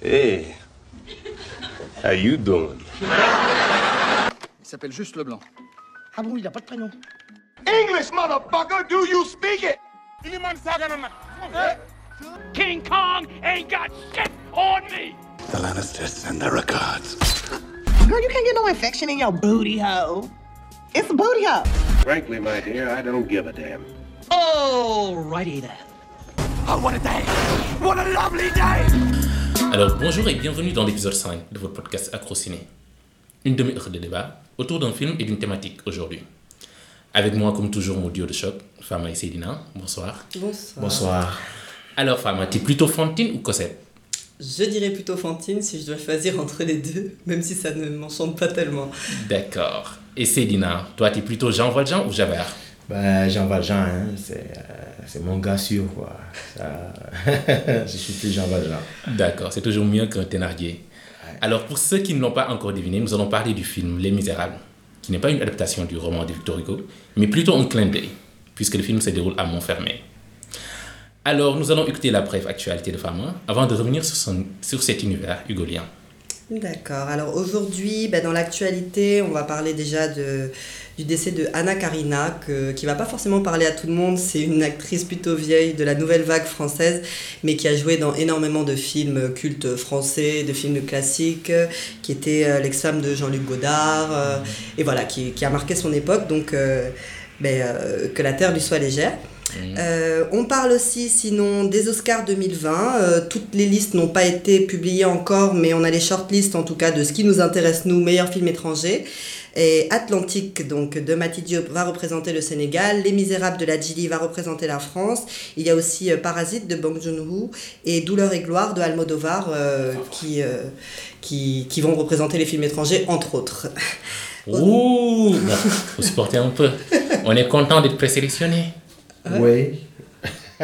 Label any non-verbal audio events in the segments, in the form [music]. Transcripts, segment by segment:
Hey, how you doing? Il s'appelle juste Leblanc. Ah bon, il n'a pas de prénom English, motherfucker, do you speak it? King Kong ain't got shit on me! The Lannisters send their regards. Girl, you can't get no infection in your booty hole. It's a booty hole. Frankly, my dear, I don't give a damn. Alrighty then. Oh, what a day! What a lovely day! Alors bonjour et bienvenue dans l'épisode 5 de votre podcast Acrociné. Une demi-heure de débat autour d'un film et d'une thématique aujourd'hui. Avec moi, comme toujours, mon duo de choc, Fama et Cédina. Bonsoir. Bonsoir. Bonsoir. Alors Fama, t'es plutôt Fantine ou Cosette? Je dirais plutôt Fantine si je dois choisir entre les deux, même si ça ne m'enchante pas tellement. D'accord. Et Cédina, toi t'es plutôt Jean Valjean ou Javert? Bah, Jean Valjean, hein, c'est, euh, c'est mon gars sûr, quoi. Ça, [laughs] je suis plus Jean Valjean. D'accord, c'est toujours mieux qu'un Thénardier. Alors pour ceux qui ne l'ont pas encore deviné, nous allons parler du film Les Misérables, qui n'est pas une adaptation du roman de Victor Hugo, mais plutôt un clin d'œil, puisque le film se déroule à Montfermeil. Alors nous allons écouter la brève actualité de Fama avant de revenir sur, son- sur cet univers hugolien. D'accord. Alors aujourd'hui, ben, dans l'actualité, on va parler déjà de, du décès de Anna Karina, que, qui va pas forcément parler à tout le monde. C'est une actrice plutôt vieille de la nouvelle vague française, mais qui a joué dans énormément de films cultes français, de films classiques, qui était euh, l'ex-femme de Jean-Luc Godard, euh, et voilà, qui, qui a marqué son époque. Donc, euh, ben, que la terre lui soit légère. Euh, on parle aussi sinon des Oscars 2020. Euh, toutes les listes n'ont pas été publiées encore, mais on a les shortlists en tout cas de ce qui nous intéresse nous, meilleurs films étrangers. Et Atlantique donc de Mati Diop va représenter le Sénégal, Les Misérables de la Gili va représenter la France. Il y a aussi euh, Parasite de Bong Joon-ho et Douleur et gloire de Almodovar qui, qui qui vont représenter les films étrangers entre autres. Ouh bon, Faut supporter un peu. On est content d'être présélectionné. Oui. [laughs]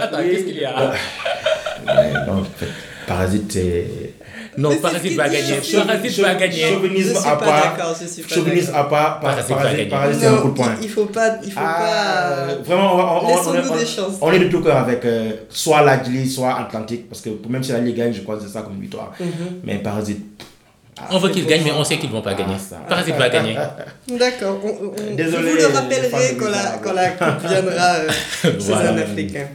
Attends, qu'est-ce qu'il y a? Ouais, non, Parasite, c'est. Non, Mais Parasite va gagner. Parasite va gagner. Je Chauvinisme suis à pas part. Chauvinisme à part. Parasite Parasite, c'est un coup de poing. il faut pas, il faut Ah, pas. vraiment, on, on, on, on, Laissons-nous est- des chances. on est de tout cœur avec euh, soit la Gili, soit Atlantique, parce que même si la Ligue gagne, je crois que c'est ça comme victoire. Mhm. Mais Parasite. On veut qu'ils gagnent, mais on sait qu'ils vont pas gagner. ça. Parasite va gagner. [laughs] D'accord. on- on- on- Désolé, vous le de quand la, quand la coupe [laughs] viendra euh, [laughs] chez Voilà. un Africain.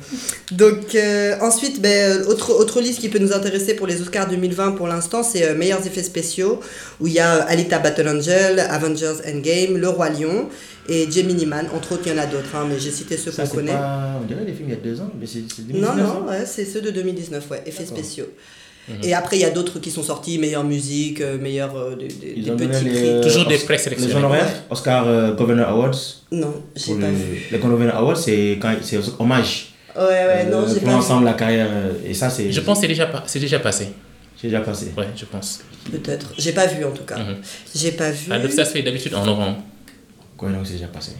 Donc, euh, ensuite, ben, euh, autre, autre liste qui peut nous intéresser pour les Oscars 2020 pour l'instant, c'est euh, meilleurs effets spéciaux, où il y a euh, Alita Battle Angel, Avengers Endgame, Le Roi Lion et Gemini Man. Entre autres, il y en a d'autres, hein, mais j'ai cité ceux Ça, qu'on c'est connaît. pas. On dirait les films il y a deux ans, mais c'est c'est Non, 2019, non, hein. ouais, c'est ceux de 2019, ouais, effets spéciaux. Et après, il y a d'autres qui sont sortis, meilleure musique, euh, meilleure euh, des, des- Ils des ont donné petits les, prix. Toujours des présélectionnés. Les honoraires, Oscar euh, Governor Awards. Non, j'ai Pour pas vu. les Governor Awards, c'est quand c'est hommage. Ouais, ouais, non, euh, j'ai pour pas l'ensemble la carrière. euh, Et ça, c'est. Je pense que c'est déjà, pas- c'est déjà passé. C'est déjà passé. Ouais, je pense. vu. Peut-être. J'ai pas vu en tout cas. Mhm. J'ai pas vu. Ah, ça se fait d'habitude en novembre. Quoi, donc c'est déjà passé.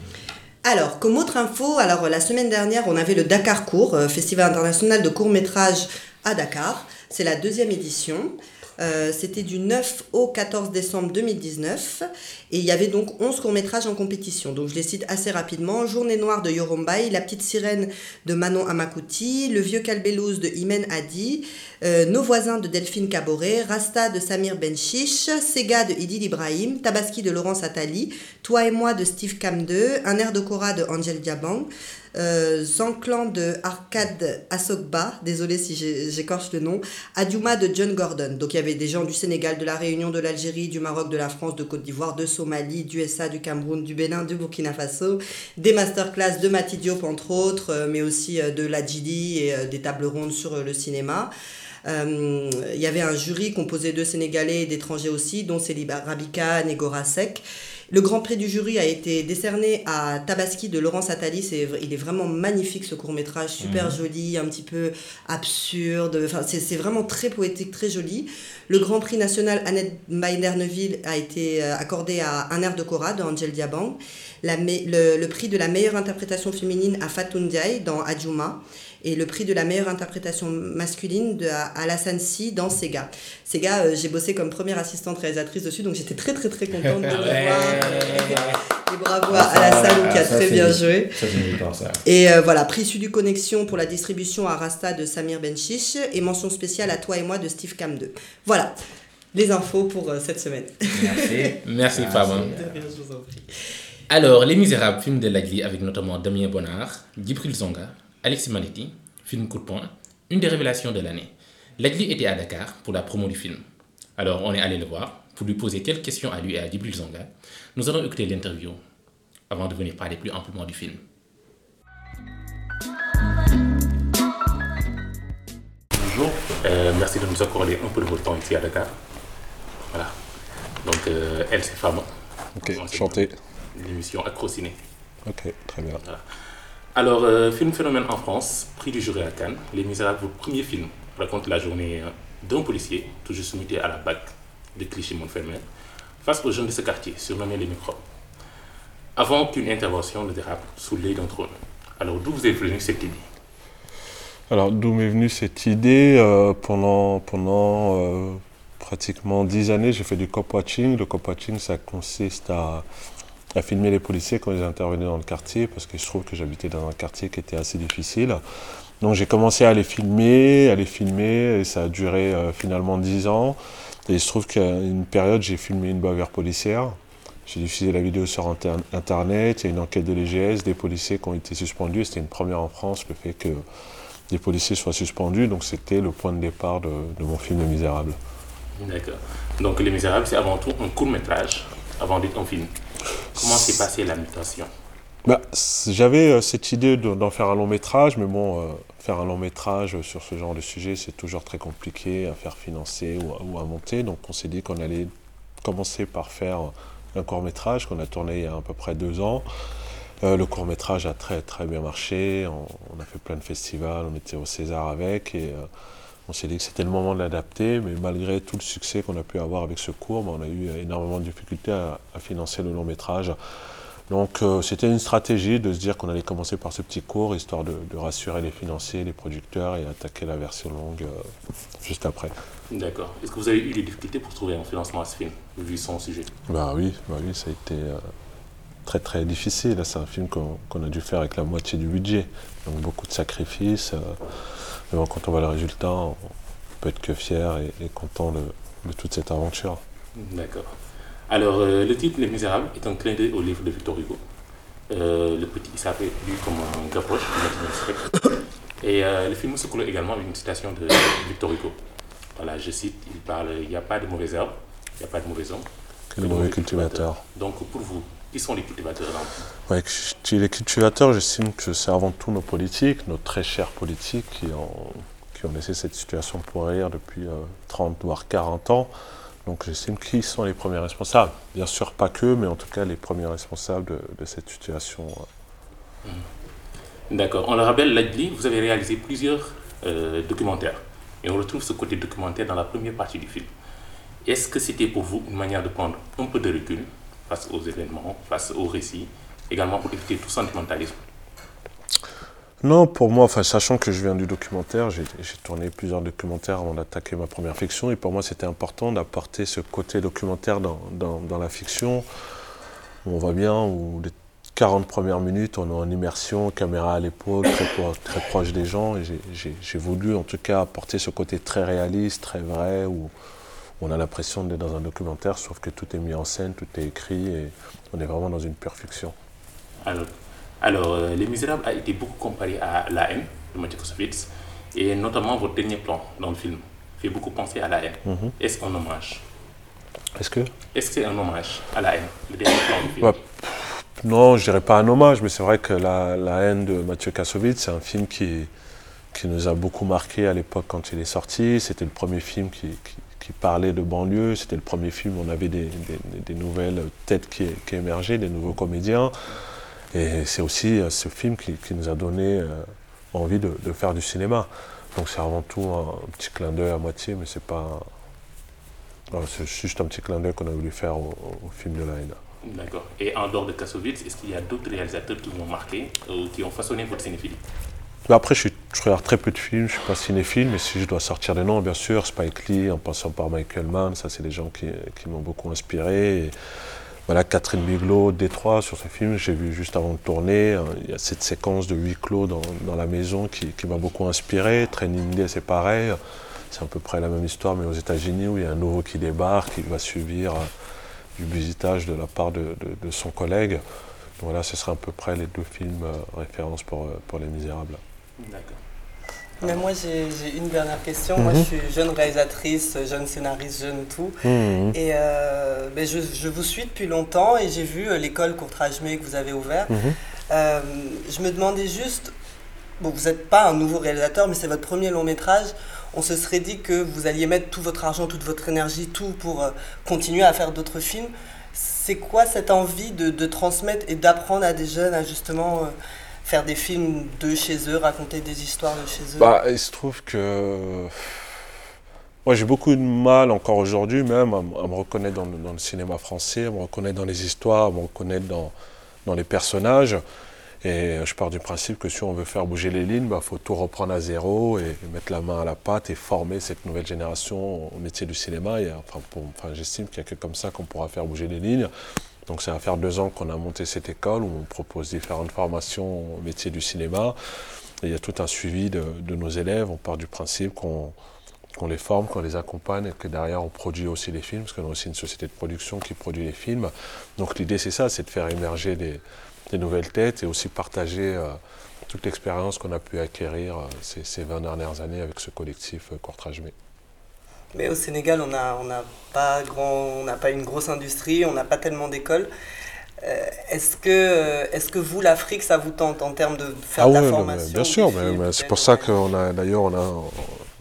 Alors, comme autre info, alors la semaine dernière, on avait le Dakar Court, euh, Festival international de court-métrage à Dakar. C'est la deuxième édition. Euh, C'était du 9 au 14 décembre 2019 et il y avait donc 11 courts-métrages en compétition. Donc je les cite assez rapidement. Journée noire de Yorombai, La petite sirène de Manon Amakuti, Le vieux Calbelouz de Imen Hadi, euh, Nos voisins de Delphine Caboret, Rasta de Samir Benchiche, Sega de Idil Ibrahim, Tabaski de Laurence Attali, Toi et moi de Steve Cam2, Un air de Cora de Angel Diabang, euh, Zanclan de Arcade Asokba, désolé si j'écorche le nom, Adiouma de John Gordon. Donc il y avait des gens du Sénégal, de la Réunion, de l'Algérie, du Maroc, de la France, de Côte d'Ivoire, de Somalie, du SA, du Cameroun, du Bénin, du Burkina Faso, des masterclass de Mati Diop entre autres, euh, mais aussi euh, de la GD et des tables rondes sur le cinéma. Euh, Il y avait un jury composé de Sénégalais et d'étrangers aussi, dont Céliba Rabika, Negora Sek. Le grand prix du jury a été décerné à Tabaski de Laurence Attali. C'est, il est vraiment magnifique ce court métrage, super joli, un petit peu absurde. Enfin, c'est, c'est vraiment très poétique, très joli. Le grand prix national Annette Maïner-Neuville a été euh, accordé à Un air de Cora de Angel Diabang. La me- le, le prix de la meilleure interprétation féminine à Fatou Ndiaye dans Adjuma. et le prix de la meilleure interprétation masculine de Alassane Si dans Sega. Sega, euh, j'ai bossé comme première assistante réalisatrice dessus, donc j'étais très très très contente de [laughs] le voir. Et bravo à Alassane qui a Ça, très bien du- joué. Ça. Et euh, voilà, prix Sud Connexion pour la distribution à Rasta de Samir Benchiche et mention spéciale à toi et moi de Steve Cam 2. Voilà, les infos pour euh, cette semaine. Merci. Merci, Fabien. Je vous en prie. Alors, Les Misérables, film de Lagli avec notamment Damien Bonnard, Djibril Zonga, Alexis Manetti, film coup de poing, une des révélations de l'année. Lagli était à Dakar pour la promo du film. Alors, on est allé le voir pour lui poser quelques questions à lui et à Djibril Zonga. Nous allons écouter l'interview avant de venir parler plus amplement du film. Bonjour, Euh, merci de nous accorder un peu de votre temps ici à Dakar. Voilà. Donc, euh, elle, c'est Fabien. Ok. L'émission Acrociné. Ok, très bien. Alors, euh, film phénomène en France, prix du jury à Cannes, Les Misérables, votre premier film, raconte la journée euh, d'un policier, juste muté à la BAC de Clichy-Montfermeil, face aux jeunes de ce quartier, surnommés les microbes. Avant qu'une intervention ne dérape sous l'œil d'un trône. Alors, d'où vous est venue cette idée? Alors, d'où m'est venue cette idée euh, Pendant, pendant euh, pratiquement dix années, j'ai fait du cop-watching. Le cop-watching, ça consiste à, à filmer les policiers quand ils intervenaient dans le quartier, parce qu'il se trouve que j'habitais dans un quartier qui était assez difficile. Donc, j'ai commencé à les filmer, à les filmer, et ça a duré euh, finalement dix ans. Et il se trouve qu'à une période, j'ai filmé une bavure policière. J'ai diffusé la vidéo sur inter- Internet. Il y a une enquête de l'EGS, des policiers qui ont été suspendus. C'était une première en France, le fait que des policiers soient suspendus. Donc c'était le point de départ de, de mon film Les Misérables. D'accord. Donc, Les Misérables, c'est avant tout un court-métrage, avant d'être un film. Comment s'est passée la mutation Bah, J'avais euh, cette idée de- d'en faire un long métrage, mais bon, euh, faire un long métrage sur ce genre de sujet, c'est toujours très compliqué à faire financer ou à, monter. Donc on s'est dit qu'on allait commencer par faire un court métrage qu'on a tourné il y a à peu près deux ans. Euh, le court métrage a très très bien marché, on, a fait plein de festivals, on était au César avec et on s'est dit que c'était le moment de l'adapter, mais malgré tout le succès qu'on a pu avoir avec ce cours, bah, on a eu énormément de difficultés à, à financer le long métrage. Donc euh, c'était une stratégie de se dire qu'on allait commencer par ce petit cours, histoire de, de rassurer les financiers, les producteurs et attaquer la version longue euh, juste après. D'accord. Est-ce que vous avez eu des difficultés pour trouver un financement à ce film, vu son sujet? Bah oui, bah oui, ça a été euh, très très difficile. C'est un film qu'on qu'on a dû faire avec la moitié du budget, donc beaucoup de sacrifices. Mais bon, quand on voit le résultat, on peut être que fier et, et content de, de toute cette aventure. D'accord. Alors, euh, le titre Les Misérables est un clin d'œil au livre de Victor Hugo. Euh, le petit s'appelle lu comme un gapoche du 19e siècle. Et euh, le film se clôt également avec une citation de Victor Hugo. Voilà, je cite, il parle Il n'y a pas de mauvais herbes, il n'y a pas de mauvais hommes. Que de mauvais cultivateurs. Donc, pour vous, qui sont les cultivateurs Ouais, chez les cultivateurs, j'estime que c'est avant tout nos politiques, nos très chers politiques qui ont, qui ont laissé cette situation pourrir depuis euh, 30 voire 40 ans. Donc j'estime qu'ils sont les premiers responsables. Bien sûr pas que, mais en tout cas les premiers responsables de, de cette situation. euh. D'accord. On le rappelle, Lagli, vous avez réalisé plusieurs euh, documentaires. Et on retrouve ce côté documentaire dans la première partie du film. Est-ce que c'était pour vous une manière de prendre un peu de recul face aux événements, face aux récits, également pour éviter tout sentimentalisme Non, pour moi, enfin, sachant que je viens du documentaire, j'ai tourné plusieurs documentaires avant d'attaquer ma première fiction, et pour moi c'était important d'apporter ce côté documentaire dans, dans- la fiction. On voit bien où les 40 premières minutes, on est en immersion, caméra à l'épaule, très, très proche des gens, et j'ai voulu en tout cas apporter ce côté très réaliste, très vrai, où on a l'impression d'être dans un documentaire, sauf que tout est mis en scène, tout est écrit, et on est vraiment dans une pure fiction. Alors, alors euh, Les Misérables a été beaucoup comparé à La haine de Mathieu Kassovitz, et notamment votre dernier plan dans le film fait beaucoup penser à La haine. Mhm. Est-ce un hommage? Est-ce que? Est-ce que c'est un hommage à La haine, le dernier plan du film? Ouais. Non, je dirais pas un hommage, mais c'est vrai que la, la haine de Mathieu Kassovitz, c'est un film qui, qui nous a beaucoup marqué à l'époque quand il est sorti. C'était le premier film qui, qui- qui parlait de banlieue, c'était le premier film on avait des, nouvelles têtes qui, émergeaient, des nouveaux comédiens. Et c'est aussi euh, ce film qui, nous a donné euh, envie de, faire du cinéma. Donc c'est avant tout un, petit clin d'œil à moitié, mais c'est pas. C'est juste un petit clin d'œil qu'on a voulu faire au, film de la haine. D'accord. Et en dehors de Kassovitz, est-ce qu'il y a d'autres réalisateurs qui vous ont marqué, euh, qui ont façonné votre cinéphilie? Mais après, je, regarde très peu de films, je suis pas cinéphile, mais si je dois sortir des noms, bien sûr, Spike Lee, en passant par Michael Mann, ça c'est des gens qui, qui m'ont beaucoup inspiré. Voilà, Catherine Bigelow, Détroit, sur ce film, j'ai vu juste avant de tourner, euh, il y a cette séquence de huis clos dans, la maison qui, qui m'a beaucoup inspiré. Training Day, c'est pareil, c'est à peu près la même histoire, mais aux États-Unis, où il y a un nouveau qui débarque, il va subir euh, du visitage de la part de, son collègue. Voilà, ce serait à peu près les deux films euh, références euh, pour Les Misérables. D'accord. Mais moi, j'ai une dernière question. Moi, je Mhm. suis jeune réalisatrice, jeune scénariste, jeune tout. Mhm. Et euh, ben, je, je vous suis depuis longtemps et j'ai vu euh, l'école Courtrage-May que vous avez ouverte. Mhm. Euh, je me demandais juste, bon, vous n'êtes pas un nouveau réalisateur, mais c'est votre premier long métrage. On se serait dit que vous alliez mettre tout votre argent, toute votre énergie, tout pour euh, continuer à faire d'autres films. C'est quoi cette envie de, de transmettre et d'apprendre à des jeunes à justement euh, faire des films de chez eux, raconter des histoires de chez eux Bah, il se trouve que. Moi, j'ai beaucoup de mal encore aujourd'hui, même, à, me reconnaître dans le, cinéma français, à me reconnaître dans les histoires, à me reconnaître dans, dans les personnages. Et je pars du principe que si on veut faire bouger les lignes, il faut tout reprendre à zéro et, et mettre la main à la pâte et former cette nouvelle génération au métier du cinéma. Et, enfin, J'estime qu'il n'y a que comme ça qu'on pourra faire bouger les lignes. Donc ça va faire deux ans qu'on a monté cette école où on propose différentes formations au métier du cinéma. Il y a tout un suivi de, nos élèves. On part du principe qu'on les forme, qu'on les accompagne et que derrière on produit aussi les films, parce qu'on a aussi une société de production qui produit les films. Donc l'idée c'est ça, c'est de faire émerger des, nouvelles têtes et aussi partager euh, toute l'expérience qu'on a pu acquérir euh, ces, ces 20 dernières années avec ce collectif euh. Mais au Sénégal, on n'a on n'a pas, grand, on n'a pas une grosse industrie, on n'a pas tellement d'écoles. Euh, est-ce, que, euh, est-ce que vous, l'Afrique, ça vous tente en termes de faire de la Ah non, formation bien sûr, mais- c'est pour ça qu'on a d'ailleurs on a,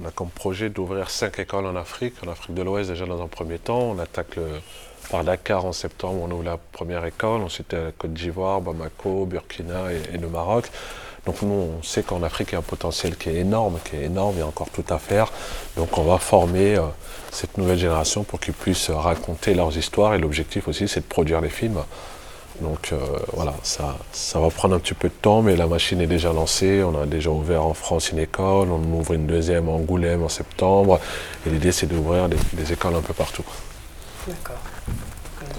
on a comme projet d'ouvrir cinq écoles en Afrique, en Afrique de l'Ouest déjà dans un premier temps. On attaque le, par Dakar en septembre, on ouvre la première école, ensuite à la Côte d'Ivoire, Bamako, Burkina et, et le Maroc. Donc nous, on sait qu'en Afrique, il y a un potentiel qui est énorme, qui est énorme, il y a encore tout à faire. Donc on va former euh, cette nouvelle génération pour qu'ils puissent raconter leurs histoires et l'objectif aussi, c'est de produire les films. Donc euh, voilà, ça, ça va prendre un petit peu de temps, mais la machine est déjà lancée. On a déjà ouvert en France une école, on ouvre une deuxième à Angoulême en septembre. Et l'idée, c'est d'ouvrir des, des écoles un peu partout. D'accord.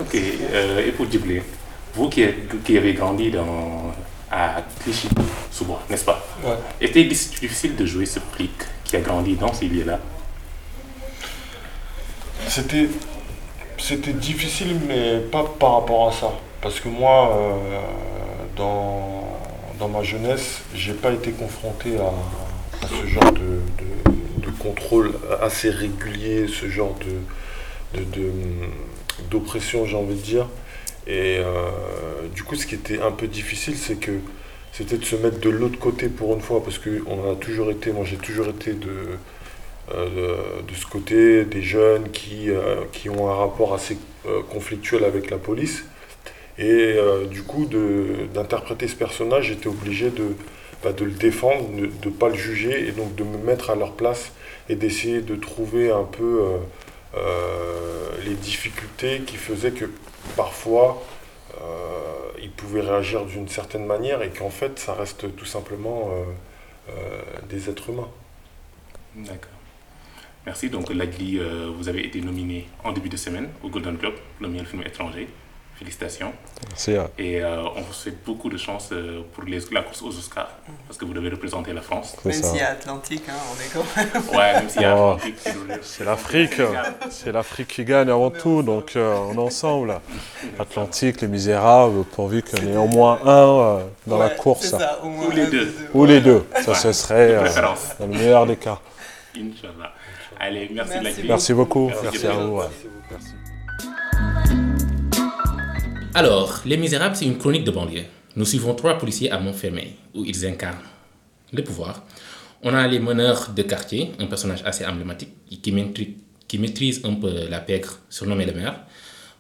Ok, euh, et pour Djibril, vous qui, qui avez grandi dans, à Clichy, sous bois, n'est-ce pas Ouais. Était difficile de jouer ce flic qui a grandi dans ces lieux-là C'était, c'était difficile, mais pas par rapport à ça. Parce que moi, euh, dans, dans ma jeunesse, j'ai pas été confronté à, à ce genre de, de- de contrôle assez régulier, ce genre de, de- de- d'oppression, j'ai envie de dire. Et euh, du coup, ce qui était un peu difficile, c'est que c'était de se mettre de l'autre côté pour une fois, parce qu'on a toujours été, moi j'ai toujours été de, euh, de, ce côté des jeunes qui, euh, qui ont un rapport assez euh, conflictuel avec la police. Et du coup, d'interpréter ce personnage, j'étais obligé de, bah, de le défendre, de ne pas le juger, et donc de me mettre à leur place et d'essayer de trouver un peu les difficultés qui faisaient que parfois ils pouvaient réagir d'une certaine manière et qu'en fait ça reste tout simplement euh, euh, des êtres humains. D'accord. Merci. Donc, Lagli, euh, vous avez été nominé en début de semaine au Golden Globe, le meilleur film étranger. Félicitations. Merci. hein. Et euh, on vous souhaite beaucoup de chance euh, pour les- la course aux Oscars, parce que vous devez représenter la France. C'est Même s'il y a Atlantique, hein, on est quand même. Ouais, même s'il y a Oh, Atlantique, c'est l'Afrique, c'est l'Afrique qui gagne avant tout, donc euh, on est ensemble. [laughs] Atlantique, les Misérables, pourvu qu'il y en ait au moins un euh, dans la course. c'est ça, au moins Ou les deux. Ou les deux, ça Ouais. ce serait De euh, dans le meilleur des cas. Inch'Allah. Allez, merci, Merci Lagli. Merci beaucoup, Merci, merci à vous. ouais. Alors, Les Misérables, c'est une chronique de banlieue. Nous suivons trois policiers à Montfermeil, où ils incarnent le pouvoir. On a les meneurs de quartier, un personnage assez emblématique qui, maîtrise- un peu la pègre, surnommé le maire.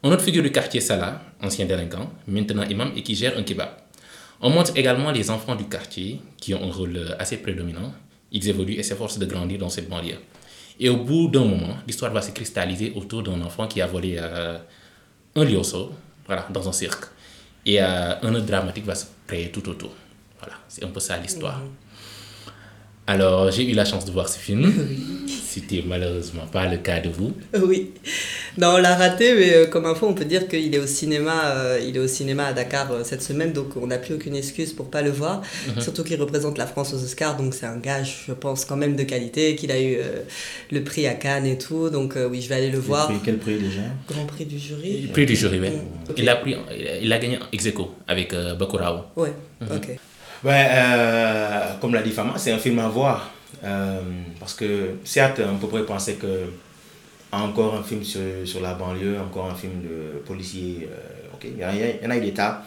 Un autre figure du quartier, Salah, ancien délinquant, maintenant imam et qui gère un kebab. On montre également les enfants du quartier qui ont un rôle assez prédominant. Ils évoluent et s'efforcent de grandir dans cette banlieue. Et au bout d'un moment, l'histoire va se cristalliser autour d'un enfant qui a volé euh, un lioso, voilà, dans un cirque. Et euh, un autre dramatique va se créer tout autour. Voilà, c'est un peu ça l'histoire. Alors, j'ai eu la chance de voir ce film. C'était malheureusement pas le cas de vous. Oui. Non, on l'a raté, mais euh, comme info, on peut dire qu'il est au cinéma, euh, il est au cinéma à Dakar euh, cette semaine, donc on n'a plus aucune excuse pour pas le voir. Mhm. Surtout qu'il représente la France aux Oscars, donc c'est un gage, je pense, quand même de qualité, qu'il a eu euh, le prix à Cannes et tout, donc euh, oui, je vais aller le voir. prix- quel prix déjà? Grand prix du jury. Prix du jury, oui. Mm. Il, a pris, il a gagné ex aequo avec euh, Bakurao. Ouais, Mhm. ok. Euh, comme l'a dit Fama, c'est un film à voir. Euh, parce que certes, on pourrait penser que encore un film sur, sur la banlieue, encore un film de policier, euh, ok, il y, en a- il y en a eu des tas.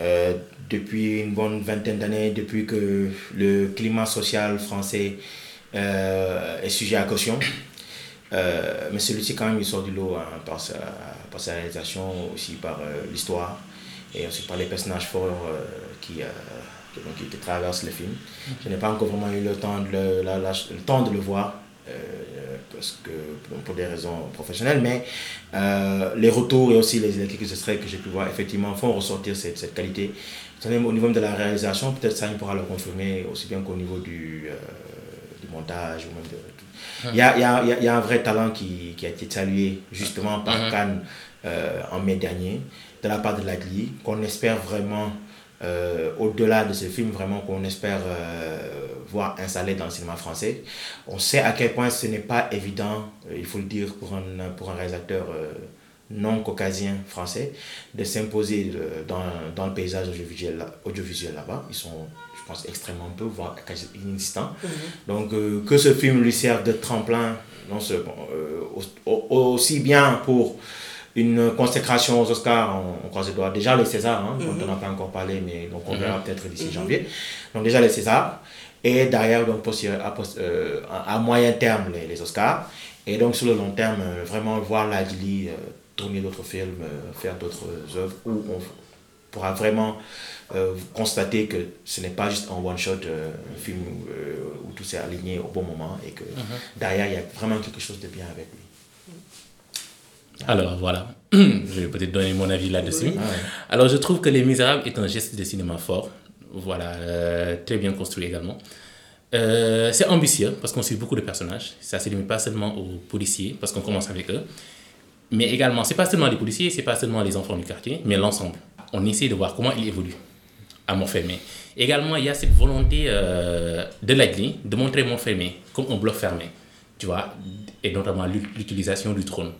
Euh, depuis une bonne vingtaine d'années, depuis que le climat social français euh, est sujet à caution. Euh, mais celui-ci, quand même, il sort du lot hein, par, sa, par sa réalisation, aussi par euh, l'histoire et aussi par les personnages forts euh, qui, qui, donc, qui traversent le film. Je n'ai pas encore vraiment eu le temps de le, la- la- le, temps de le voir. euh, parce que pour- des raisons professionnelles, mais euh, les retours et aussi les, les quelques extraits que j'ai pu voir effectivement font ressortir cette, cette qualité. Même au niveau de la réalisation, peut-être ça il pourra le confirmer aussi bien qu'au niveau du, euh, du montage ou même de. Il y a, il y, a, il y a- un vrai talent qui, qui a été salué justement par. Cannes euh, en mai dernier de la part de Lagli, qu'on espère vraiment, euh, au-delà de ce film, vraiment qu'on espère euh, voir installé dans le cinéma français. On sait à quel point ce n'est pas évident, euh, il faut le dire, pour un, pour un réalisateur euh, non caucasien français, de s'imposer dans, dans le paysage audiovisuel, audiovisuel là-bas. Ils sont, je pense, extrêmement peu, voire quasi inexistants. Donc, euh, que ce film lui serve de tremplin, non seulement, au- au- aussi bien pour une consécration aux Oscars, on, on croise les doigts. Déjà les Césars, hein, dont Mhm. on n'a pas encore parlé, mais donc on Mhm. verra peut-être d'ici Mhm. janvier. Donc déjà les Césars. Et derrière, donc, à, euh, à- moyen terme, les, les Oscars. Et donc sur le long terme, euh, vraiment voir Lagli euh, tourner d'autres films, faire d'autres œuvres, où on pourra vraiment euh, constater que ce n'est pas juste un one-shot, euh, un film où, euh, où tout s'est aligné au bon moment et que derrière, il y a vraiment quelque chose de bien avec lui. Alors voilà, [clears throat] je vais peut-être donner mon avis là-dessus. Ah ouais. Alors je trouve que Les Misérables est un geste de cinéma fort, voilà, euh, très bien construit également. Euh, c'est ambitieux parce qu'on suit beaucoup de personnages. Ça ne se limite pas seulement aux policiers parce qu'on commence avec eux, mais également c'est pas seulement les policiers, c'est pas seulement les enfants du quartier, mais l'ensemble. On essaie de voir comment ils évoluent à Montfermé. Également, il y a cette volonté euh, de l'Agli de montrer Montfermé comme un bloc fermé, tu vois, et notamment l'ut- l'utilisation du trône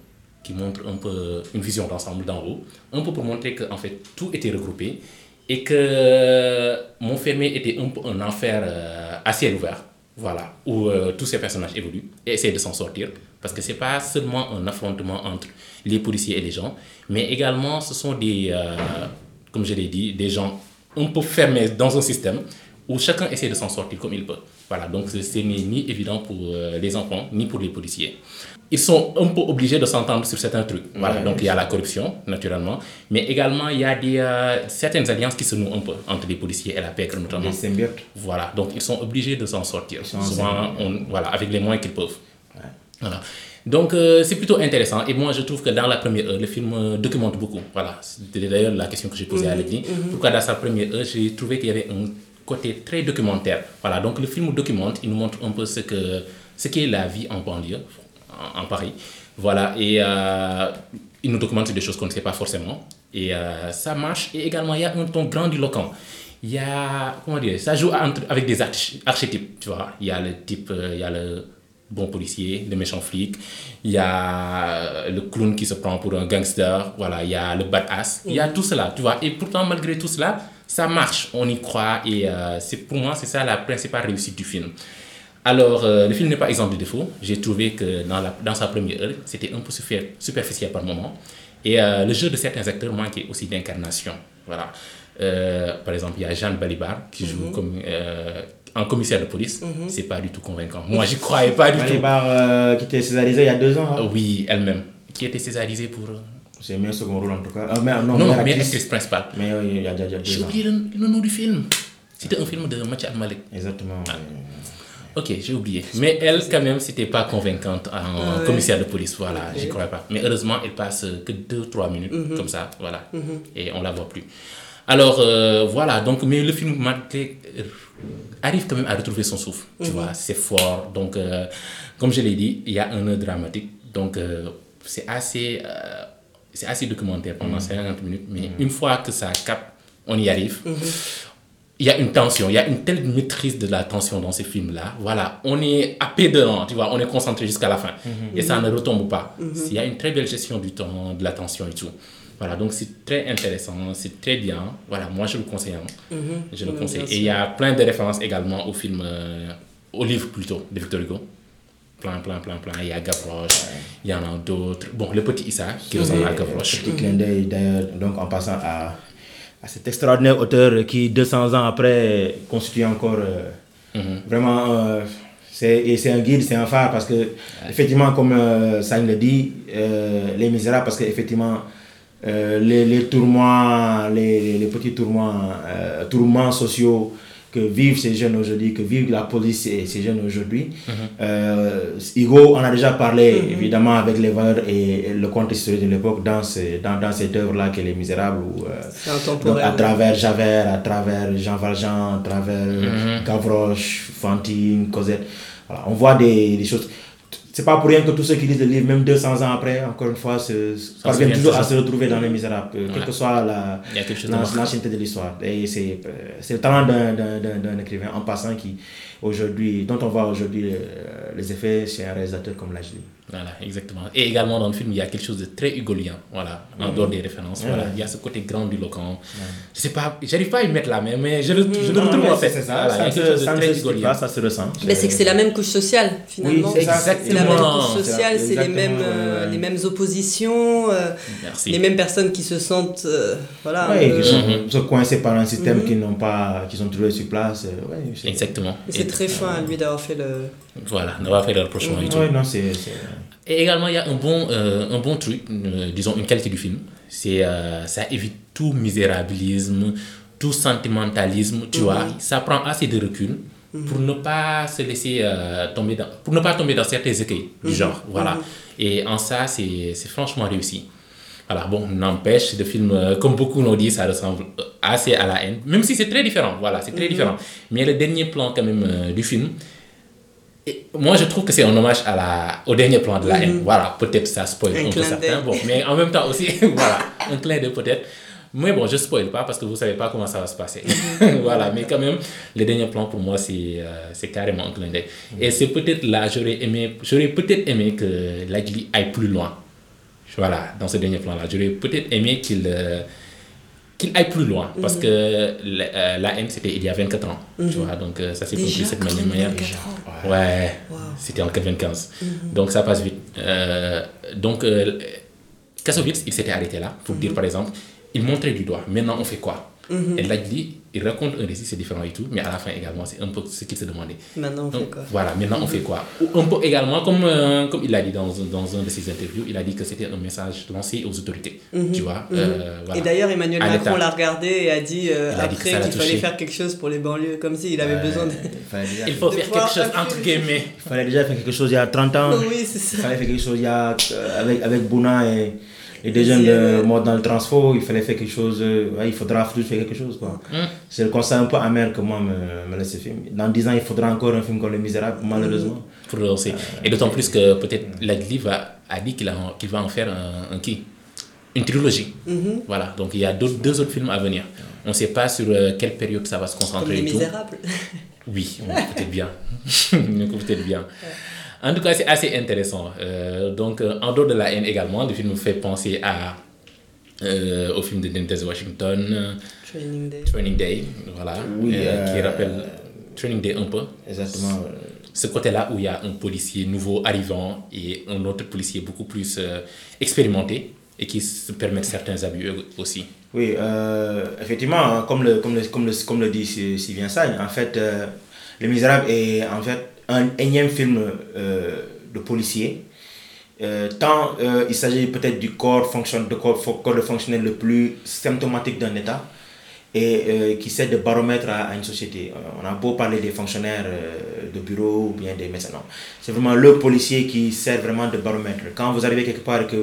qui montre un peu une vision d'ensemble d'en haut, un peu pour montrer que en fait tout était regroupé et que Montfermé était un peu un enfer euh, à ciel ouvert, voilà, où euh, tous ces personnages évoluent et essaient de s'en sortir, parce que c'est pas seulement un affrontement entre les policiers et les gens, mais également ce sont des, euh, comme je l'ai dit, des gens un peu fermés dans un système où chacun essaie de s'en sortir comme il peut. Voilà, donc ce n'est ni évident pour euh, les enfants ni pour les policiers. Ils sont un peu obligés de s'entendre sur certains trucs. Voilà, Ouais, donc il y a la corruption, naturellement, mais également il y a des, euh, certaines alliances qui se nouent un peu entre les policiers et la pègre, notamment. Des. Voilà, donc ils sont obligés de s'en sortir, souvent on- voilà, avec les moyens qu'ils peuvent. Voilà. Donc euh, c'est plutôt intéressant et moi je trouve que dans la première heure, le film euh, documente beaucoup. Voilà, c'était d'ailleurs la question que j'ai posée à Mhm, Lady. mhm. Pourquoi dans sa première heure, j'ai trouvé qu'il y avait un côté très documentaire. Voilà, donc le film documente, il nous montre un peu ce que ce qu'est la vie en banlieue, en, en Paris. Voilà, et euh, il nous documente des choses qu'on ne sait pas forcément. Et euh, ça marche. Et également, il y a un ton grandiloquent. Il y a, comment dire, ça joue entre- avec des arch- archétypes, tu vois. Il y a le type, euh, il y a le bon policier, le méchant flic, il y a le clown qui se prend pour un gangster, voilà, il y a le badass, il y a Mhm. tout cela, tu vois. Et pourtant, malgré tout cela, ça marche, on y croit. Et euh, c'est pour moi, c'est ça la principale réussite du film. Alors, euh, le film n'est pas exempt de défauts. J'ai trouvé que dans, la, dans sa première heure, c'était un peu super- superficiel par moment. Et euh, le jeu de certains acteurs manquait aussi d'incarnation. Voilà. Euh, par exemple, il y a Jeanne Balibar qui joue Mhm. comme, en commissaire de police. Mhm. C'est pas du tout convaincant. Moi, j'y croyais pas du tout. Balibar, euh, qui était césarisée il y a deux ans. hein. Oui, elle-même. Qui était césarisée pour. euh, C'est mieux second rôle en tout cas. Ah, mais, non, non, mais actrice. principale. Mais oui, il y a déjà deux J'ai oublié le, le nom du film. C'était un film de Mathieu Malik. Exactement. Ok, j'ai oublié. Mais elle, quand même, c'était pas convaincante en Ouais. commissaire de police. Voilà, j'y croyais pas. Mais heureusement, elle passe que 2-3 minutes, Mhm. comme ça, voilà. Mhm. Et on la voit plus. Alors euh, voilà, donc, mais le film euh, arrive quand même à retrouver son souffle. Tu Mhm. vois, c'est fort. Donc, euh, comme je l'ai dit, il y a un nœud dramatique. Donc, euh, c'est assez, euh, c'est assez documentaire pendant 50 minutes. Mais une fois que ça capte, on y arrive. Il y a une tension, il y a une telle maîtrise de la tension dans ces films-là. Voilà, on est happé dedans, tu vois, on est concentré jusqu'à la fin. Et ça ne retombe pas. Mhm. Il y a une très belle gestion du temps, de la tension et tout. Voilà, donc c'est très intéressant, c'est très bien. Voilà, moi je le conseille. hein. Mhm. Je le conseille. Et il y a plein de références également au film, euh, au livre plutôt, de Victor Hugo. Plein, plein, plein, plein. Il y a Gavroche, il y en a d'autres. Bon, le petit Issa qui ressemble à Gavroche. Petit clin d'œil d'ailleurs, donc en passant à, à cet extraordinaire auteur qui 200 ans après constitue encore euh, vraiment euh, c'est et c'est un guide, c'est un phare parce que effectivement comme euh, Sagne le dit, euh, les Misérables parce que effectivement euh, les, les tourments, les, petits tourments, tourments sociaux que vivent ces jeunes aujourd'hui, que vivent la police et ces jeunes aujourd'hui. Euh, Hugo en a déjà parlé, Mhm. évidemment, avec les valeurs et, et le conte historique de l'époque dans, ces- dans, dans cette œuvre-là qui est Les Misérables. Où, euh, donc, à travers Javert, à travers Jean Valjean, à travers Mhm. Gavroche, Fantine, Cosette. Voilà, on voit des, des choses. C'est pas pour rien que tous ceux qui lisent le livre, même 200 ans après, encore une fois, se, parviennent toujours à se retrouver dans Les Misérables, euh, quelle Ouais. que soit la, l'ancienneté de l'histoire. Et c'est euh, c'est le talent d'un- d'un d'un- d'un écrivain en passant qui, aujourd'hui, dont on voit aujourd'hui euh, les effets chez un réalisateur comme Lajli. Voilà, exactement. Et également dans le film, il y a quelque chose de très hugolien, voilà, en Mhm. dehors des références. Il y a ce côté grandiloquent. Je sais pas, j'arrive pas à y mettre la main, mais je le, je le Non, retrouve mais en fait. c'est ça, Voilà, ça se- ça hugolien. pas, ça se ressent. Mais c'est que c'est la même couche sociale finalement. c'est ça, C'est la même couche sociale, c'est les mêmes, euh, les mêmes oppositions, euh, les mêmes personnes qui se sentent, euh, voilà. Ouais, euh, qui sont, coincés par un système Mhm. qu'ils n'ont pas, qu'ils ont trouvé sur place. ouais, Exactement. Et- très fin à lui d'avoir fait le. Voilà, on va faire le rapprochement et tout. Ouais, non, c'est. c'est- Et également, il y a un bon, euh, un bon truc, euh, disons une qualité du film, c'est euh, ça évite tout misérabilisme, tout sentimentalisme, tu Mhm. vois. Ça prend assez de recul pour ne pas se laisser euh, tomber dans, pour ne pas tomber dans certains écueils du Mhm. genre, voilà. Mhm. Et en ça, c'est c'est franchement réussi. Voilà, bon, n'empêche, le film, euh, comme beaucoup l'ont dit, ça ressemble assez à la haine, même si c'est très différent, voilà, c'est très Mhm. différent. Mais le dernier plan quand même euh, du film, et moi, je trouve que c'est un hommage à la, au dernier plan de la Mhm. haine. Voilà, peut-être ça spoil Un un, peu certains, bon, mais en même temps aussi, [laughs] voilà, un clin d'œil peut-être. Mais bon, je spoil pas parce que vous savez pas comment ça va se passer. [laughs] voilà, mais quand même, le dernier plan pour moi, c'est euh, carrément un clin d'œil. Et c'est peut-être là, j'aurais aimé, j'aurais peut-être aimé que Lagli aille plus loin. Voilà, dans ce dernier plan-là. J'aurais peut-être aimé qu'il euh, qu'il aille plus loin parce Mhm. que la, euh, la haine, c'était il y a 24 ans. Tu Mhm. vois, donc euh, ça s'est conclu de cette manière. 24 ans. Ouais, Wow. c'était en 95. Mhm. Donc ça passe vite. Euh, donc euh, Kassovitz, il s'était arrêté là pour dire par exemple, il montrait du doigt. Maintenant, on fait quoi? Mhm. Et Lagli, il raconte un récit, c'est différent et tout, mais à la fin également, c'est un peu ce qu'il se demandait. Maintenant, on fait quoi? Voilà, maintenant on fait quoi? Ou Un peu également, comme, euh, comme il a dit dans, un- dans un de ses interviews, il a dit que c'était un message lancé aux autorités. Mhm. Tu vois Mhm. euh, voilà. Et d'ailleurs, Emmanuel À Macron l'a regardé et a dit euh, après qu'il fallait touché. faire quelque chose pour les banlieues, comme s'il avait besoin de. Il [laughs] faut faire quelque chose entre guillemets. Il fallait déjà faire quelque chose il y a 30 ans. Oui, c'est ça. Il fallait faire quelque chose il y a, euh, avec, avec Bouna et, et des Les jeunes mort dans le transfo. Il fallait faire quelque chose. euh, ouais, il faudra faire quelque chose. quoi. Mm. C'est le constat un peu amer que moi me, me laisse ce film. Dans 10 ans, il faudra encore un film comme Les Misérables, malheureusement. Pour relancer. Et d'autant plus que peut-être Lagli va, a dit qu'il va en faire un, un qui? Une trilogie. Mhm. Voilà, donc il y a deux autres films à venir. On ne sait pas sur euh, quelle période ça va se Comme concentrer. les et tout. misérables. Oui, on [laughs] peut-être bien. [laughs] On peut-être bien. En tout cas, c'est assez intéressant. Euh, donc, euh, en dehors de la haine également, le film me fait penser à, euh, au film de Denzel Washington, Training Day. Training Day, voilà, Oui, euh, qui rappelle Training Day un peu. Exactement. Ce côté-là où il y a un policier nouveau arrivant et un autre policier beaucoup plus euh, expérimenté et qui se permettent certains abus aussi. Oui, euh, effectivement, comme le, comme le, comme le, comme le dit Si- Sylvain Sagne, en fait, euh, Les Misérables est en fait un énième film euh, de policier. Euh, tant euh, il s'agit peut-être du corps, fonction, de corps, corps de fonctionnel le plus symptomatique d'un État et euh, qui sert de baromètre à, à une société. On a beau parler des fonctionnaires euh, de bureau ou bien des médecins, non. C'est vraiment le policier qui sert vraiment de baromètre. Quand vous arrivez quelque part et que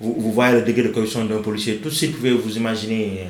vous, vous voyez le degré de corruption d'un policier, tout de suite, vous pouvez vous imaginer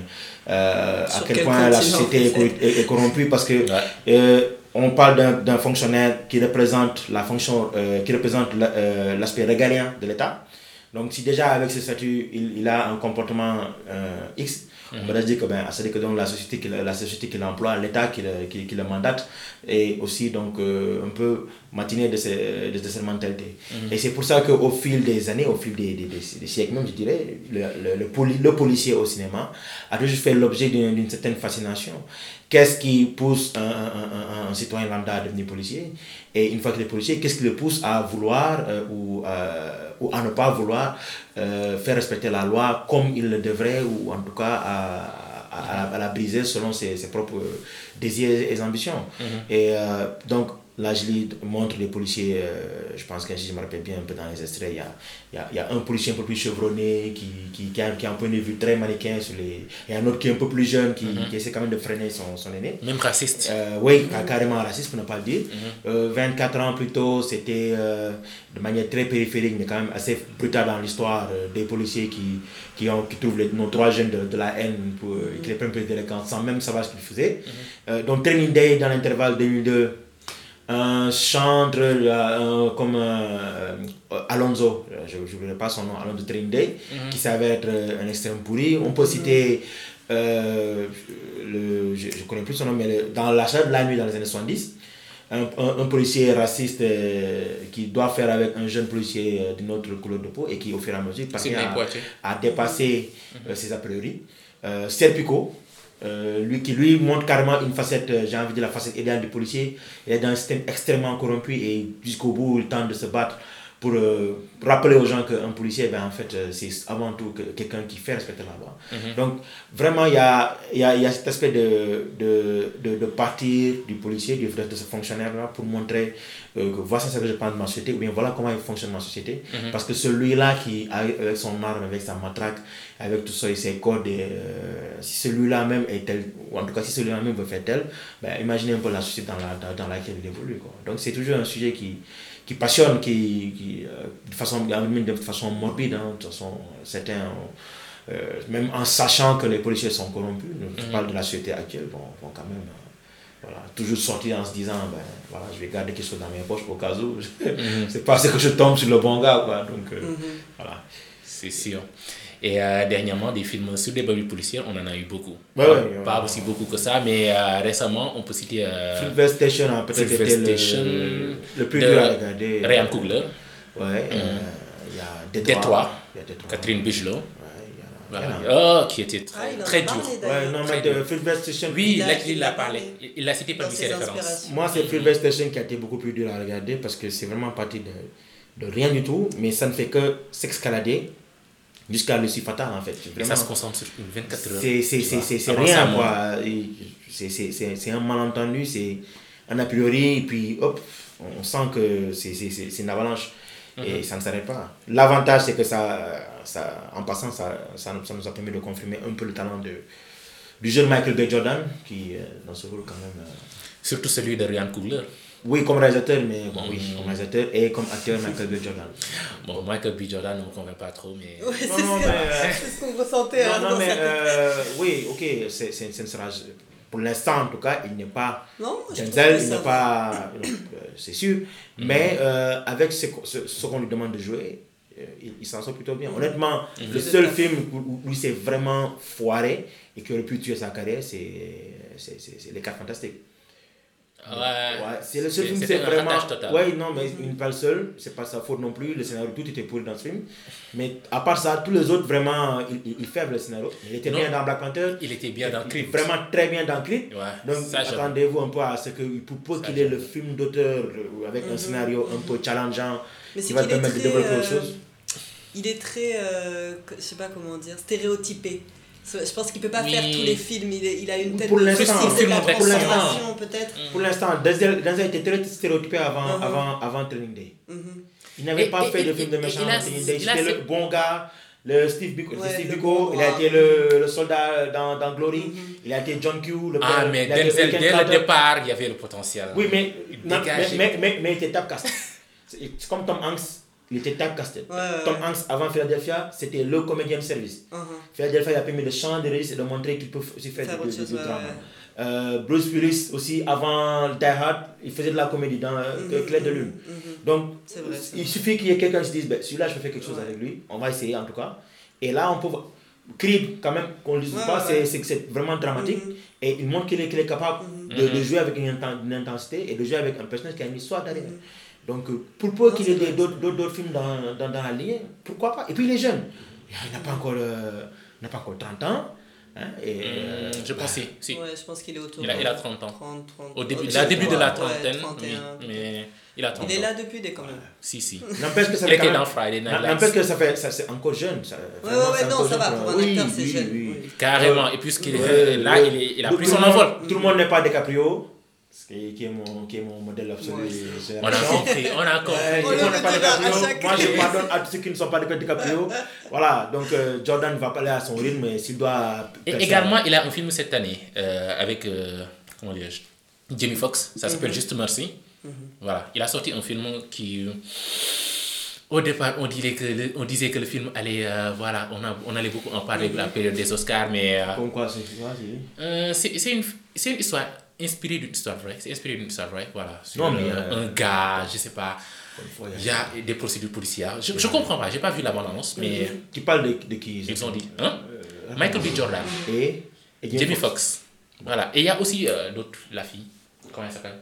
euh, à quel quel point la société est, corrompue parce que euh, on parle d'un- fonctionnaire qui représente la fonction, euh, qui représente euh, l'aspect régalien de l'État. Donc, si déjà avec ce statut, il, il a un comportement euh, X, on va dire que, ben, que donc, la société qui, la société qui l'emploie, l'État qui le, qui, qui le mandate, est aussi donc, euh, un peu matiné de, ces- de, cette mentalité. Mhm. Et c'est pour ça qu'au fil des années, au fil des, des, des- des siècles même, je dirais, le, le, le, poli- le policier au cinéma a toujours fait l'objet d'une certaine fascination. Qu'est-ce qui pousse un, un, un, citoyen lambda à devenir policier? Et une fois qu'il est policier, qu'est-ce qui le pousse à vouloir euh, ou, euh, ou à ne pas vouloir euh, faire respecter la loi comme il le devrait ou en tout cas à, à, à la briser selon ses, ses propres désirs et ambitions? Mhm. Et euh, donc, là, je lis- montre les policiers, euh, je pense que si je me rappelle bien un peu dans les extraits, il y a, il y a, il y a un policier un peu plus chevronné qui, qui, qui, a, qui a un point de vue très mannequin sur les... Et un autre qui est un peu plus jeune qui, Mhm. qui essaie quand même de freiner son, son aîné. Même raciste. Euh, oui, ca- carrément raciste pour ne pas le dire. Mhm. Euh, 24 ans plus tôt, c'était euh, de manière très périphérique, mais quand même assez brutal dans l'histoire euh, des policiers qui, qui, ont, qui trouvent les, nos trois jeunes de, de la haine, pour, euh, qui les prennent pour des délinquants sans même savoir ce qu'ils faisaient. Euh, donc Training Day, dans l'intervalle 2002, un chantre euh, comme euh, Alonso, je n'oublierai pas son nom, Alonso Training Day, Mhm. qui s'avère être euh, un extrême pourri. On peut citer, euh, le, je ne connais plus son nom, mais le- dans la chaleur de la nuit dans les années 70, un, un- un policier raciste qui doit faire avec un jeune policier d'une autre couleur de peau et qui au fur et à mesure parvient à, Poitier. à dépasser euh, ses a priori. Serpico, euh, lui qui lui montre carrément une facette, euh, j'ai envie de dire la facette idéale du policier. Il est dans un système extrêmement corrompu et jusqu'au bout il tente de se battre pour euh, rappeler aux gens qu'un policier, ben, en fait, c'est avant tout que- quelqu'un qui fait respecter la loi. Mhm. Donc, vraiment, il y a, y, a, y a cet aspect de, de, de, de partir du policier, du, de ce fonctionnaire-là, pour montrer euh, voici ce que je pense de ma société, ou bien voilà comment il fonctionne ma société. Mhm. Parce que celui-là qui, avec avec son arme, avec sa matraque, avec tout ça, et ses codes, et, euh, si celui-là même est tel, ou en tout cas si celui-là même veut faire tel, ben, imaginez un peu la société dans, la, dans, dans laquelle il évolue. Quoi. Donc, c'est toujours un sujet qui, qui passionne, qui, qui euh, de, façon, de façon morbide, hein, de façon, certains, euh, même en sachant que les policiers sont corrompus, je Mhm. parle de la société actuelle, vont, vont quand même euh, voilà, toujours sortir en se disant, ben, voilà, je vais garder quelque chose dans mes poches au cas où, Mhm. [laughs] c'est pas ce que je tombe sur le bon gars, quoi, donc euh, Mhm. voilà. C'est sûr. Et euh, dernièrement, des films sur des babys policiers, on en a eu beaucoup. Ouais, pas, ouais, ouais. pas aussi beaucoup que ça, mais euh, récemment, on peut citer. Silver Station a peut-être Silver été le- le plus dur à regarder. Ryan Coogler. Ouais, il y a Détroit. Détroit. Il y a Détroit. Catherine Bigelow. A. Voilà. Oh, qui était Ah, a très parlé, dur. d'ailleurs. Ouais, non, Très mais de dur. Station. Oui, Il a- là, il a parlé. Il il l'a cité parmi ses références. Moi, c'est Silver Station qui a été beaucoup plus dur à regarder parce que c'est vraiment parti de, de rien du tout, mais ça ne fait que s'escalader jusqu'à le fatal en fait. Et Vraiment. ça se concentre sur une 24 heures. C'est rien moi, quoi. C'est c'est- c'est- c'est un malentendu, c'est un a priori, et puis hop, on sent que c'est c'est- c'est- c'est une avalanche et Mhm. ça ne s'arrête pas. L'avantage, c'est que ça, ça, en passant, ça, ça, nous- ça nous a permis de confirmer un peu le talent de, du jeune Michael B. Jordan, qui euh, dans ce rôle quand même. euh, Surtout celui de Ryan Coogler. oui, comme réalisateur, mais bon, oui, Mhm. comme réalisateur et comme acteur Michael B. Jordan. [laughs] Bon, Michael B. Jordan ne me convainc pas trop, mais. Ouais, c'est Non, non, [laughs] ce que- euh, qu'on ressentait. hein, Non, non, mais euh, oui, ok, c'est, c'est, ce ne sera, pour l'instant en tout cas, il n'est pas Non, Denzel, il n'est pas, non, euh, c'est sûr, mais euh, avec ce, qu'on- ce, ce qu'on lui demande de jouer, euh, il, il s'en sort plutôt bien. Mhm. Honnêtement, Mhm. le seul film où, il s'est vraiment foiré et qui aurait pu tuer sa carrière, c'est, c'est, c'est, c'est Les 4 Fantastiques. Ouais. Ouais, c'est le seul film, c'est un vraiment. Ouais, non, mais il n'est pas le seul, c'est pas sa faute non plus. Le scénario, tout était pourri dans ce film. Mais à part ça, tous les autres, vraiment, il, il, il faible le scénario. Il était Non. bien dans Black Panther. Il était bien dans Creed. Vraiment très bien dans Creed. Ouais, Donc, attendez-vous un peu à ce qu'il pour Ça, qu'il ait le film d'auteur euh, avec un Mhm. scénario un peu challengeant Mais qui c'est va permettre de développer autre euh, chose. Il est très, euh, que- je sais pas comment dire, stéréotypé. Je pense qu'il peut pas Oui. faire tous les films. Il, est- il a une tête Pour de l'instant, film la pour l'instant. transformation peut-être. Pour l'instant, Denzel, Denzel était très stéréotypé avant, Mhm. avant, avant Training Day. Mhm. Il n'avait pas et- fait de film de méchant il a- dans Training Day. C'était le bon gars. Le Steve Biko, Ouais, Steve le Biko, bon il a été le, le soldat dans, dans Glory, Mhm. il a été John Q, le Ah, père, mais Denzel, dès le départ, il y avait le potentiel. Oui, mais, Il non, mais, mais, mais, mais il était typecast. [laughs] C'est comme Tom Hanks il était typecasté. Ouais, Tom. Hanks, avant Philadelphia, c'était le comédien de service. Mhm. Philadelphia, il a permis de changer de registre et de montrer qu'il peut aussi faire, du, du- ouais. Euh, Bruce Willis aussi, avant Die Hard, il faisait de la comédie dans euh, Claire de Lune. Donc, Mhm, C'est vrai, c'est il suffit qu'il y ait quelqu'un qui se dise, ben, celui-là, je peux faire quelque chose avec lui. On va essayer en tout cas. Et là, on peut voir. Creed, quand même, qu'on ne le dise Ouais, pas, ouais, c'est- vraiment dramatique. Et il montre qu'il est, qu'il est capable de, de jouer avec une, une intensité et de jouer avec un personnage qui a une histoire derrière. Donc, euh, pour peu qu'il y ait d'autres films dans, dans, dans la ligne, pourquoi pas? Et puis, il est jeune. Il n'a pas encore, euh, il n'a pas encore 30 ans. hein, et, euh, Je pense si. si. Ouais, je pense qu'il est autour Il a, il a 30 ans. 30, 30. Au début, la début de la ouais, trentaine, 31. oui, mais il a 30 Il est là depuis des quand même. Si, si. [laughs] N'empêche que ça fait même- Friday Night N'empêche que ça fait, ça, c'est encore jeune. Ça, Ouais, ouais, non, ça va, pour un Oui, acteur, c'est oui, jeune. oui. Oui. Carrément. Et puisqu'il est là, ouais. il, est- il a Tout- pris son le monde- envol. Tout le monde n'est pas DiCaprio, qui, qui est mon, qui est mon modèle absolu. de On a compris, on a compris. Ouais, On pas DiCaprio. chaque- Moi, je pardonne à tous ceux qui ne sont pas DiCaprio. voilà, donc euh, Jordan va parler à son rythme, mais s'il doit. Et également, il a un film cette année euh, avec, euh, comment dirais-je, Jamie Foxx. Ça s'appelle Mhm. Juste Merci. Voilà, il a sorti un film qui. Au départ, on disait que le, on disait que le film allait. euh, voilà, on, a, on allait beaucoup en parler de la période des Oscars, mais. euh, Comme quoi, c'est euh, c'est c'est une, c'est une histoire inspirée d'une histoire vraie. C'est inspiré d'une histoire vraie, voilà. Sur Non, mais, euh, euh, un gars, je sais pas. Il y a des procédures policières. Je, je comprends pas, j'ai pas vu la bande-annonce, mais. Tu parles de, de qui Ils ont dit. Hein? Michael B. Jordan. Et, et Jamie Foxx. Voilà. Et il y a aussi euh, l'autre, la fille. Comment elle s'appelle?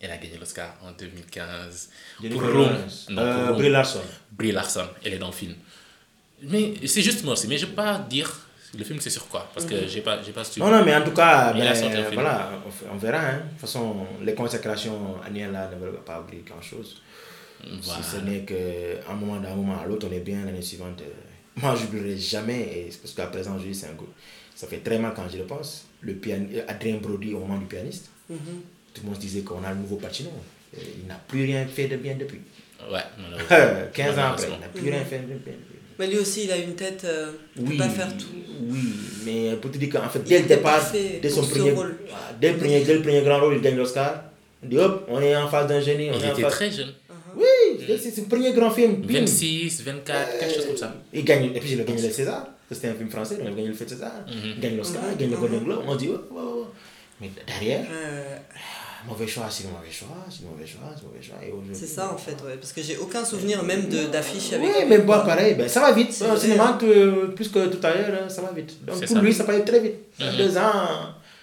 Elle a gagné l'Oscar en 2015. Jennifer pour Rome. Non, Euh, pour. Brie Larson. Brie Larson, elle est dans le film. Mais c'est juste merci. Mais je peux pas dire le film c'est sur quoi? Parce que Mhm. j'ai pas, j'ai pas su. Non, non, mais en tout cas, ben, voilà, on, on verra. Hein. De toute façon, les consécrations annuelles là ne veulent pas ouvrir grand-chose. Voilà. Si ce n'est qu'à un moment d'un moment à l'autre, on est bien l'année suivante. euh, [laughs] Moi, je n'oublierai jamais, et parce qu'à présent, je dis, c'est un coup. Ça fait très mal quand je le pense. Le pian... Adrien Brody, au moment du pianiste, Mhm. tout le monde se disait qu'on a le nouveau Pacino. Et Il n'a plus rien fait de bien depuis. Ouais, malheureusement. [laughs] 15 ans après, il n'a plus rien fait de bien. Mais lui aussi, il a une tête. euh, il Oui, peut pas faire tout. oui, mais pour te dire qu'en fait, dès le départ, dès son premier, rôle. voilà, dès, le premier, dès le premier grand rôle, il gagne l'Oscar. On dit hop, on est en phase d'un génie. on Il est en était phase- très jeune. Oui, c'est c'est son premier grand film. bim. 26, 24, quelque chose comme ça. Il gagne, et puis il a gagné le César. C'était un film français, donc il a gagné le fait César. Mhm. Il gagne l'Oscar, il gagne le Golden Globe. On dit, oh, oh, oh. Mais derrière, Euh, mauvais choix, c'est le mauvais choix, c'est le mauvais choix, c'est le mauvais choix. c'est ça en fait, ouais. Parce que j'ai aucun souvenir même de- d'affiche avec. Oui, mais moi, pareil, ben, ça va vite. C'est Au cinéma, que- plus que tout à l'heure, hein, ça va vite. Donc pour ça. lui, ça va aller très vite. Mhm. Deux ans,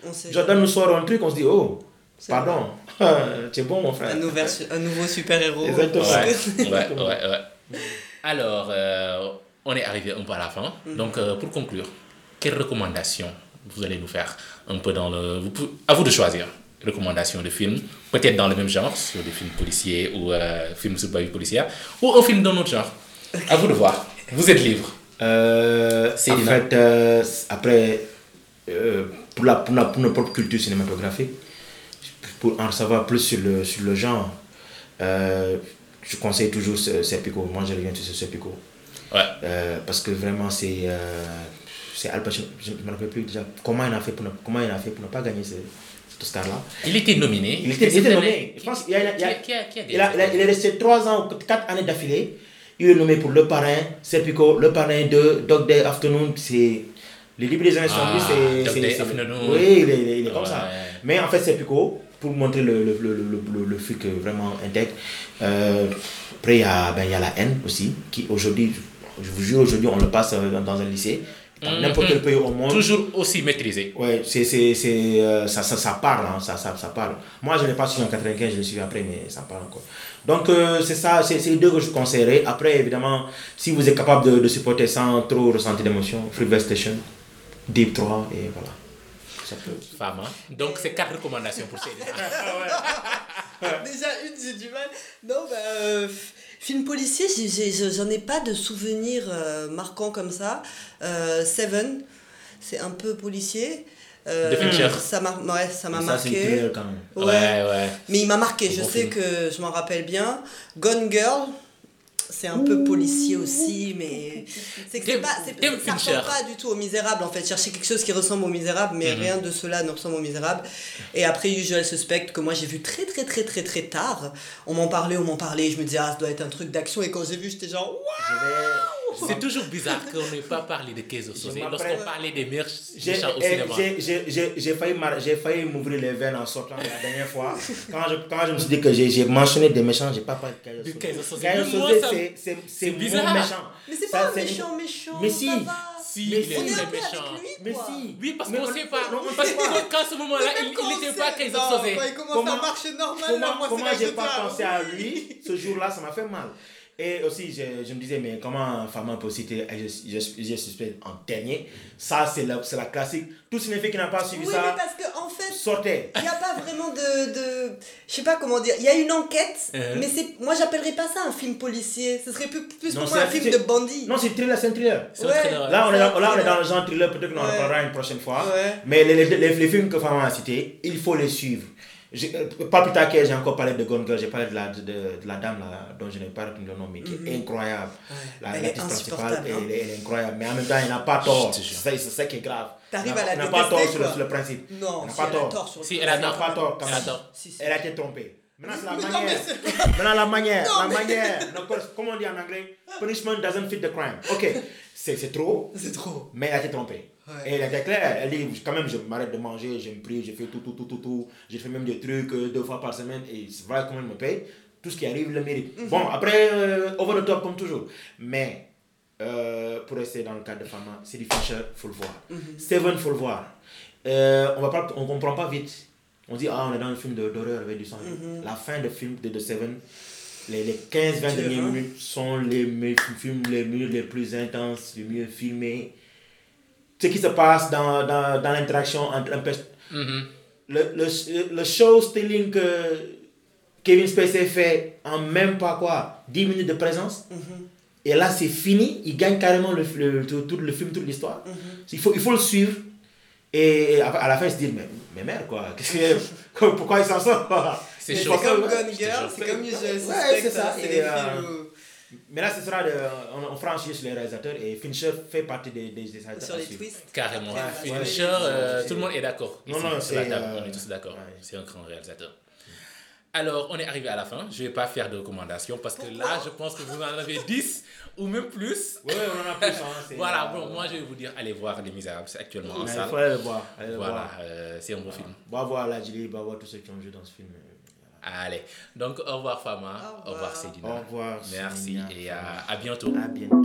On sait Jordan nous sort un truc, on se dit, oh, pardon, [laughs] tu es bon, mon frère. un, nouvel- un nouveau super-héros. Exactement. Ouais, ouais, ouais, ouais. Alors, euh, on est arrivé un peu à la fin. Mhm. Donc, euh, pour conclure, quelles recommandations vous allez nous faire un peu dans le... Vous pouvez- à vous de choisir? Recommandations de films, peut-être dans le même genre, sur des films policiers ou euh, films sur vie policière, ou un film d'un autre genre. À vous de voir. Vous êtes libre. Euh, C'est en fait, euh, après, euh, pour, la, pour, la- pour notre propre culture cinématographique, pour en savoir plus sur le, sur le genre, euh, je conseille toujours ce- Serpico. Moi, je reviens sur Serpico. Ouais. Euh, parce que vraiment, c'est euh, c'est Al Pacino. Je ne me rappelle plus déjà comment il a fait pour ne, comment il a fait pour ne pas gagner ce, cet Oscar-là. Il était nominé. Il était, il était nommé. Je pense qu'il est resté 3 ans ou 4 années d'affilée. Il est nommé pour Le Parrain, Serpico, Le Parrain de Dog Day Afternoon. C'est. Les libres des années Ah, 70, c'est. Dog c'est- Day c'est- Afternoon. Oui, il est, il est- il est comme ça. Mais en fait, Serpico, pour montrer le, le, le, le, truc vraiment intègre. Euh, après, il y, a, ben, y a la haine aussi, qui aujourd'hui, je vous jure, aujourd'hui, on le passe dans un lycée. Dans Mhm. n'importe quel pays au monde. Toujours aussi maîtrisé. Ouais, c'est, c'est, c'est, euh, ça, ça, ça parle, hein, ça, ça, ça parle. Moi, je l'ai pas suivi en 95, je l'ai suivi après, mais ça parle encore. Donc, euh, c'est ça, c'est, c'est les deux que je conseillerais. Après, évidemment, si vous êtes capable de, de supporter sans trop ressentir d'émotion, Freeway Station, Deep 3, et voilà. Ça peut. Femme, hein. Donc, c'est quatre recommandations pour Céline. [laughs] [laughs] Déjà, une, j'ai du mal. Non, bah, euh, film policier, j'en ai, pas de souvenirs euh, marquants comme ça. Euh, Seven, c'est un peu policier. Euh, Fincher. Ça m'a ouais, ça m'a marqué. quand même. Ouais, ouais. Mais il m'a marqué, je Bon sais film. que je m'en rappelle bien. Gone Girl, c'est un peu policier aussi, mais c'est que c'est pas, ça ressemble pas du tout aux Misérables en fait. Chercher quelque chose qui ressemble aux Misérables, mais Mhm. rien de cela ne ressemble aux Misérables. Et après Usual Suspect que moi j'ai vu très très très très très tard. On m'en parlait, on m'en parlait, je me disais ah ça doit être un truc d'action et quand j'ai vu j'étais genre waouh. C'est toujours bizarre qu'on n'ait pas parlé de Keizo Sosé lorsqu'on parlait des meilleurs J'ai méchants au eh, cinéma. j'ai- j'ai- j'ai- j'ai failli, failli m'ouvrir les veines en sortant la dernière fois. Quand je, quand je me suis dit que j'ai j'ai mentionné des méchants, j'ai pas parlé de Mais moi, Soze, ça- c'est- c'est c'est c'est mon bizarre. méchant. Mais c'est Ça, pas un méchant méchant. Mais si. Si, Mais il si. est très méchant. Mais si. Oui, parce qu'on on- sait pas. Parce sait pas. qu'à ce moment-là, il il n'était pas Keizo Sosé. il commence Comment- à marcher normal, Comment, j'ai pas pensé à lui ce jour-là, ça m'a fait mal. Et aussi, je, je me disais, mais comment Fama peut citer je, je, je suspect en dernier? Ça, c'est la, c'est la classique. Tout cinéphile qui n'a pas suivi Oui, ça mais parce que en fait, sortait. il n'y a pas vraiment de, de je sais pas comment dire il y a une enquête Euh. mais c'est moi j'appellerais pas ça un film policier ce serait plus, plus Non, pour moi un un- film de bandit Non, c'est un thriller, c'est un thriller. Ouais. Là, on est, là, on est dans le genre thriller, peut-être qu'on en Ouais. parlera une prochaine fois. Ouais. Mais les, les, les, les films que Fama a cités, il faut les suivre. Euh, Pas plus tard que j'ai encore parlé de Gone Girl, j'ai parlé de la, de, la dame là, dont je n'ai pas retenu le nom, mais qui est incroyable. La Elle est l'artiste principale, insupportable, hein. elle, est- elle est incroyable. Mais en même temps, il n'a pas tort. C'est ça qui est grave. T'arrives Il n'a- à la Il n'a pas tort sur le, sur le principe. Non, il n'a pas elle tort. Si, elle a n'a pas tort Elle a même. tort. Elle a été trompée. Maintenant, c'est la [laughs] manière. Maintenant, la manière. [laughs] Non, la mais- manière. No, parce- comment on dit en anglais? Punishment doesn't fit the crime. Ok, c'est c'est trop. C'est trop. Mais elle a été trompée. Et elle était claire. Elle dit quand même, je m'arrête de manger, je me prie, je fais tout, tout, tout, tout, tout. J'ai fait même des trucs euh, deux fois par semaine et c'est vrai comment elle me paye. Tout ce qui arrive, le mérite. Mhm. Bon, après, euh, over the top comme toujours. Mais euh, pour rester dans le cadre de Fama, c'est du Fincher, faut le voir. Mhm. Seven, faut le voir. Euh, on va pas, on comprend pas vite. On dit, ah, on est dans un film d'horreur avec du sang. Mhm. La fin de film de The Seven, les, les 15-20 Dur, dernières hein. minutes sont les me- films les mieux, les plus intenses, les mieux filmés. Ce qui se passe dans, dans, dans l'interaction entre un personnage. Mhm. Le, le, le show stealing que Kevin Spacey fait en même pas quoi, 10 minutes de présence. Mhm. Et là, c'est fini. Il gagne carrément le, le- tout, tout le film, toute l'histoire. Mhm. il, faut, il faut le suivre. Et à, à la fin, il se dit, mais, mais merde, quoi. Qu'est-ce que, [laughs] pourquoi il s'en sort? Quoi C'est comme Gone Girl c'est comme Usual Ouais, c'est ça. Et, des euh, films où- Mais là, ce sera de, on, on fera sur les réalisateurs et Fincher fait partie des, des, des réalisateurs. sur à les suivre. twists Carrément. Ouais, Fincher, ouais, euh, tout le monde est d'accord. Non, non, c'est, euh, On est tous d'accord. ouais. C'est un grand réalisateur. Alors, on est arrivé à la fin. Je ne vais pas faire de recommandations parce que là, je pense que vous en avez 10 ou même plus. Ouais, on en a plus. Hein, Voilà, euh, bon, moi je vais vous dire, allez voir Les Misérables, c'est actuellement en mais Il salle. faut aller le voir. allez Voilà, euh, c'est un beau film. Va voir la Julie, va voir tous ceux qui ont joué dans ce film. Allez, donc au revoir Fama, Au au revoir revoir. Cédina. Au revoir. Merci Sonia, et à, bientôt. À bientôt.